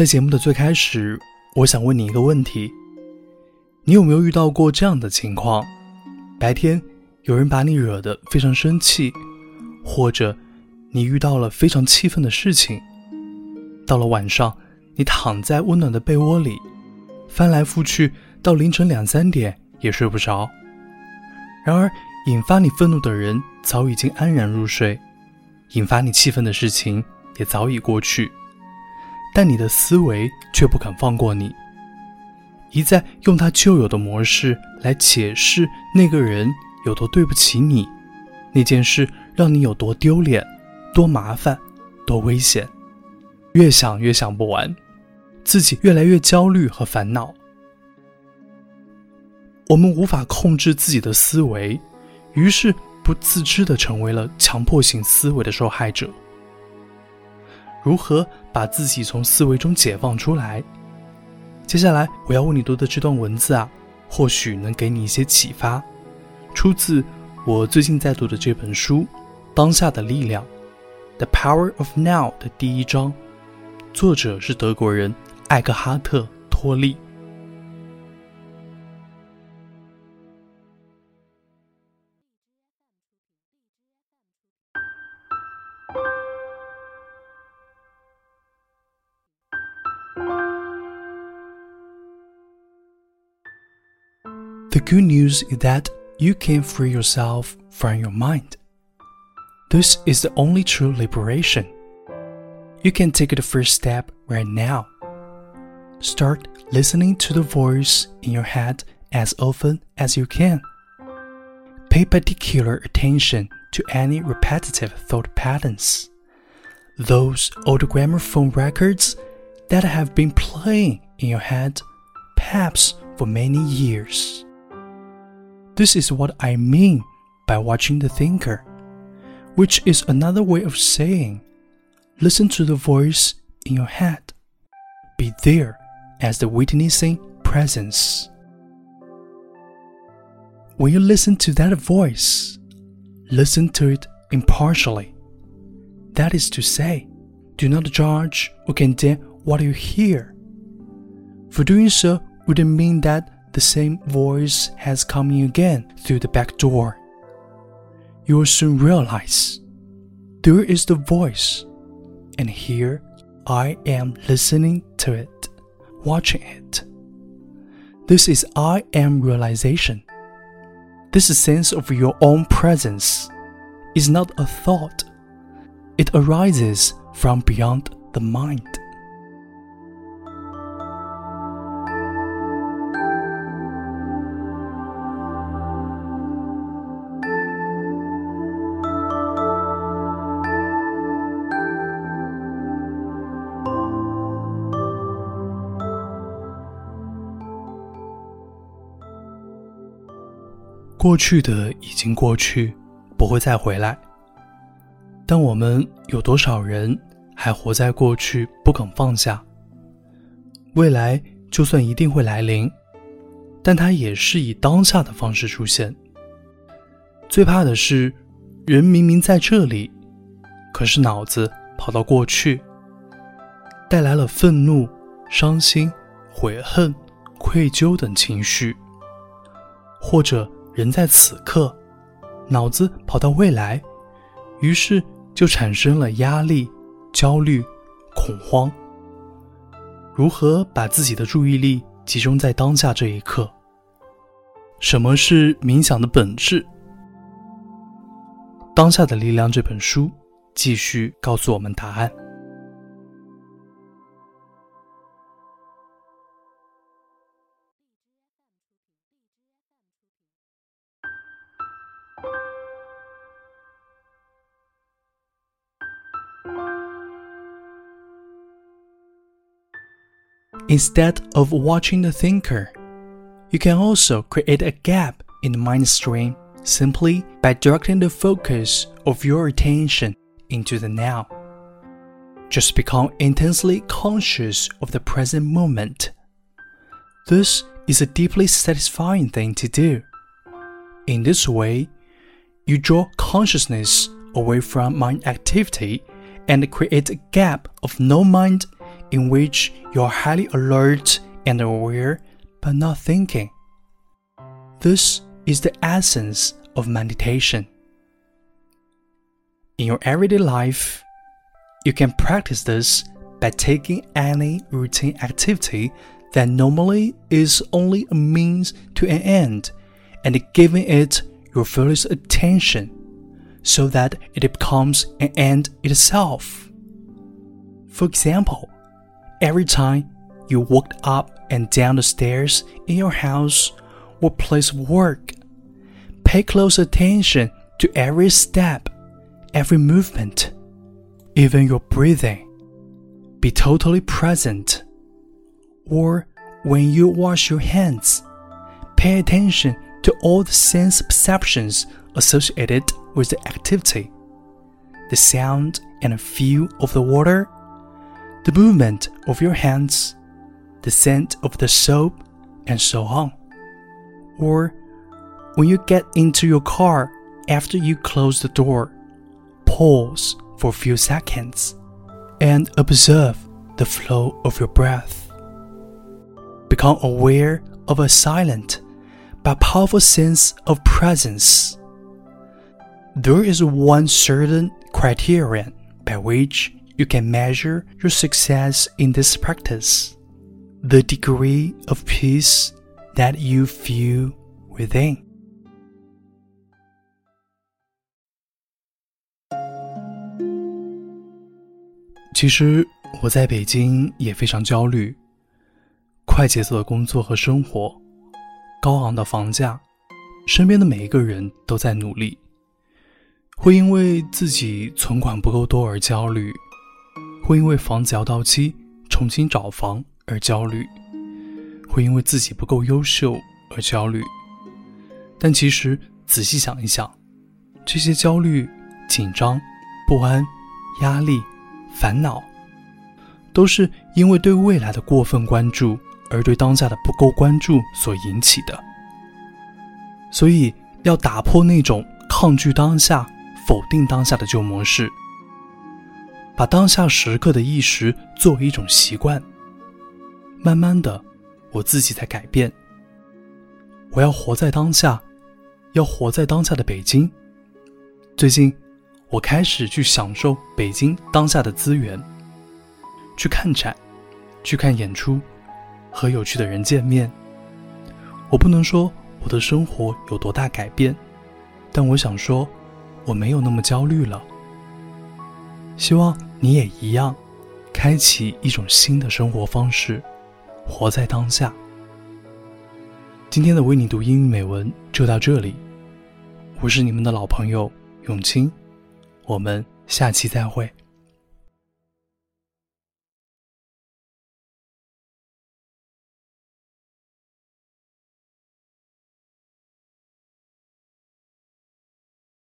在节目的最开始，我想问你一个问题：你有没有遇到过这样的情况？白天有人把你惹得非常生气，或者你遇到了非常气愤的事情，到了晚上，你躺在温暖的被窝里，翻来覆去到凌晨两三点也睡不着。然而，引发你愤怒的人早已经安然入睡，引发你气愤的事情也早已过去。但你的思维却不肯放过你，一再用他旧有的模式来解释那个人有多对不起你，那件事让你有多丢脸、多麻烦、多危险，越想越想不完，自己越来越焦虑和烦恼。我们无法控制自己的思维，于是不自知的成为了强迫性思维的受害者。如何把自己从思维中解放出来？接下来我要为你读的这段文字啊，或许能给你一些启发，出自我最近在读的这本书《当下的力量》（The Power of Now） 的第一章，作者是德国人艾克哈特·托利。The good news is that you can free yourself from your mind. This is the only true liberation. You can take the first step right now. Start listening to the voice in your head as often as you can. Pay particular attention to any repetitive thought patterns. Those old gramophone records that have been playing in your head, perhaps for many years. This is what I mean by watching the thinker, which is another way of saying listen to the voice in your head. Be there as the witnessing presence. When you listen to that voice, listen to it impartially. That is to say, do not judge or condemn what you hear. For doing so would mean that the same voice has come in again through the back door. You will soon realize there is the voice, and here I am listening to it, watching it. This is I am realization. This sense of your own presence is not a thought, it arises from beyond the mind. 过去的已经过去，不会再回来。但我们有多少人还活在过去，不肯放下？未来就算一定会来临，但它也是以当下的方式出现。最怕的是，人明明在这里，可是脑子跑到过去，带来了愤怒、伤心、悔恨、愧疚等情绪，或者。人在此刻，脑子跑到未来，于是就产生了压力、焦虑、恐慌。如何把自己的注意力集中在当下这一刻？什么是冥想的本质？《当下的力量》这本书继续告诉我们答案。Instead of watching the thinker, you can also create a gap in the mind stream simply by directing the focus of your attention into the now. Just become intensely conscious of the present moment. This is a deeply satisfying thing to do. In this way, you draw consciousness away from mind activity and create a gap of no mind in which you are highly alert and aware but not thinking. This is the essence of meditation. In your everyday life, you can practice this by taking any routine activity that normally is only a means to an end and giving it your fullest attention so that it becomes an end itself. For example, every time you walk up and down the stairs in your house or place of work, pay close attention to every step, every movement, even your breathing. Be totally present. Or when you wash your hands, pay attention to all the sense perceptions associated with the activity the sound and feel of the water, the movement of your hands, the scent of the soap, and so on. Or when you get into your car after you close the door, pause for a few seconds and observe the flow of your breath. Become aware of a silent but powerful sense of presence. There is one certain criterion by which you can measure your success in this practice the degree of peace that you feel within. 其实我在北京也非常焦虑，快节奏的工作和生活，高昂的房价，身边的每一个人都在努力。会因为自己存款不够多而焦虑，会因为房子要到期重新找房而焦虑，会因为自己不够优秀而焦虑。但其实仔细想一想，这些焦虑、紧张、不安、压力、烦恼，都是因为对未来的过分关注而对当下的不够关注所引起的。所以要打破那种抗拒当下。否定当下的旧模式，把当下时刻的意识作为一种习惯。慢慢的，我自己在改变。我要活在当下，要活在当下的北京。最近，我开始去享受北京当下的资源，去看展，去看演出，和有趣的人见面。我不能说我的生活有多大改变，但我想说。我没有那么焦虑了。希望你也一样，开启一种新的生活方式，活在当下。今天的为你读英语美文就到这里，我是你们的老朋友永清，我们下期再会。